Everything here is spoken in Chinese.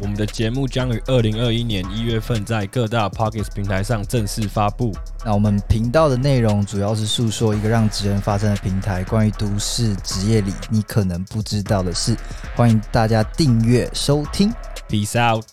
我们的节目将于二零二一年一月份在各大 p o c k e t 平台上正式发布。那我们频道的内容主要是诉说一个让职人发声的平台，关于都市职业里你可能不知道的事。欢迎大家订阅收听。Peace out。